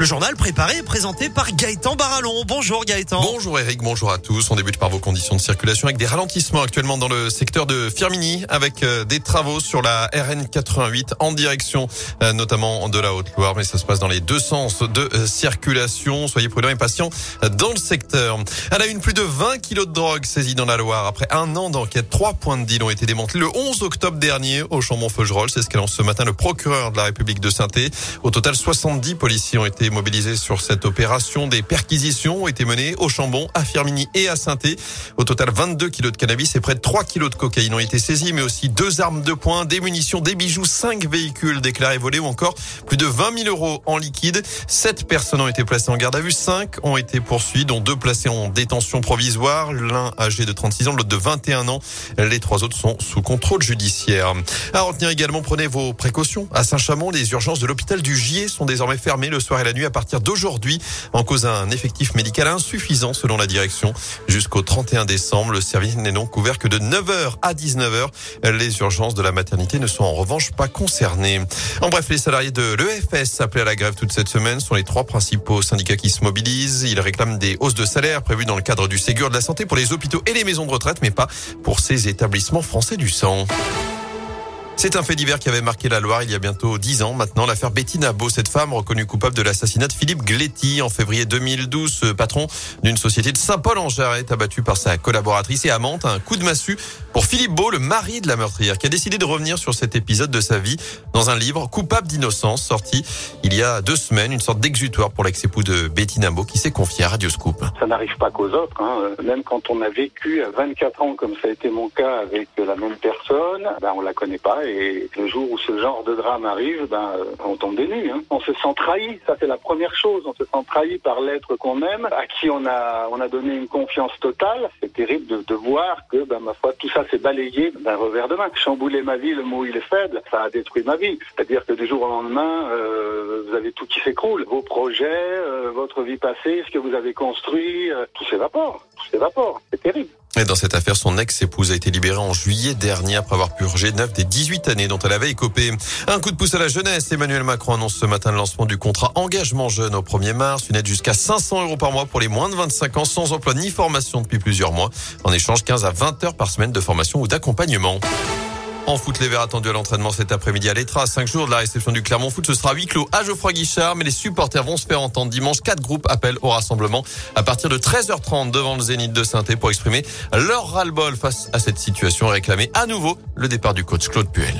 Le journal préparé et présenté par Gaëtan Barallon. Bonjour Gaëtan. Bonjour Eric, bonjour à tous. On débute par vos conditions de circulation avec des ralentissements actuellement dans le secteur de Firmini avec euh, des travaux sur la RN 88 en direction euh, notamment de la Haute-Loire. Mais ça se passe dans les deux sens de euh, circulation. Soyez prudents et patients dans le secteur. À la une, plus de 20 kilos de drogue saisis dans la Loire. Après un an d'enquête, trois points de deal ont été démantelés le 11 octobre dernier au Chambon-Feugerolles. C'est ce qu'annonce ce matin le procureur de la République de saint Au total, 70 policiers ont été mobilisés sur cette opération. Des perquisitions ont été menées au Chambon, à Firmini et à saint Au total, 22 kilos de cannabis et près de 3 kilos de cocaïne ont été saisis, mais aussi deux armes de poing, des munitions, des bijoux, cinq véhicules déclarés volés ou encore plus de 20 000 euros en liquide. Sept personnes ont été placées en garde à vue, cinq ont été poursuivies, dont deux placées en détention provisoire, l'un âgé de 36 ans, l'autre de 21 ans. Les trois autres sont sous contrôle judiciaire. À retenir également, prenez vos précautions. À Saint-Chamond, les urgences de l'hôpital du Gier sont désormais fermées le soir et la nuit à partir d'aujourd'hui en cause d'un effectif médical insuffisant selon la direction. Jusqu'au 31 décembre, le service n'est donc ouvert que de 9h à 19h. Les urgences de la maternité ne sont en revanche pas concernées. En bref, les salariés de l'EFS appelés à la grève toute cette semaine sont les trois principaux syndicats qui se mobilisent. Ils réclament des hausses de salaire prévues dans le cadre du Ségur de la santé pour les hôpitaux et les maisons de retraite, mais pas pour ces établissements français du sang. C'est un fait divers qui avait marqué la Loire il y a bientôt dix ans maintenant. L'affaire Bettina Beau, cette femme reconnue coupable de l'assassinat de Philippe Gletti en février 2012. Ce patron d'une société de Saint-Paul-en-Jarret abattu par sa collaboratrice et amante. Un coup de massue pour Philippe Beau, le mari de la meurtrière, qui a décidé de revenir sur cet épisode de sa vie dans un livre Coupable d'innocence sorti il y a deux semaines, une sorte d'exutoire pour l'ex-époux de Bettina Beau qui s'est confié à Radio Scoop. Ça n'arrive pas qu'aux autres. Hein. Même quand on a vécu à 24 ans, comme ça a été mon cas avec la même personne, ben on la connaît pas le jour où ce genre de drame arrive, ben, on tombe des. Hein. On se sent trahi, ça c'est la première chose. On se sent trahi par l'être qu'on aime, à qui on a, on a donné une confiance totale. C'est terrible de, de, voir que, ben, ma foi, tout ça s'est balayé d'un revers de main. Chambouler ma vie, le mot il est faible, ça a détruit ma vie. C'est-à-dire que du jour au lendemain, euh, vous avez tout qui s'écroule. Vos projets, euh, votre vie passée, ce que vous avez construit, euh, tout s'évapore. C'est terrible. Et dans cette affaire, son ex-épouse a été libérée en juillet dernier après avoir purgé 9 des 18 années dont elle avait écopé. Un coup de pouce à la jeunesse. Emmanuel Macron annonce ce matin le lancement du contrat engagement jeune au 1er mars. Une aide jusqu'à 500 euros par mois pour les moins de 25 ans sans emploi ni formation depuis plusieurs mois. En échange, 15 à 20 heures par semaine de formation ou d'accompagnement. En foot, les Verts attendus à l'entraînement cet après-midi à l'Etra. Cinq jours de la réception du Clermont Foot, ce sera huis clos à Geoffroy Guichard, mais les supporters vont se faire entendre dimanche. Quatre groupes appellent au rassemblement à partir de 13h30 devant le Zénith de saint pour exprimer leur ras-le-bol face à cette situation et réclamer à nouveau le départ du coach Claude Puel.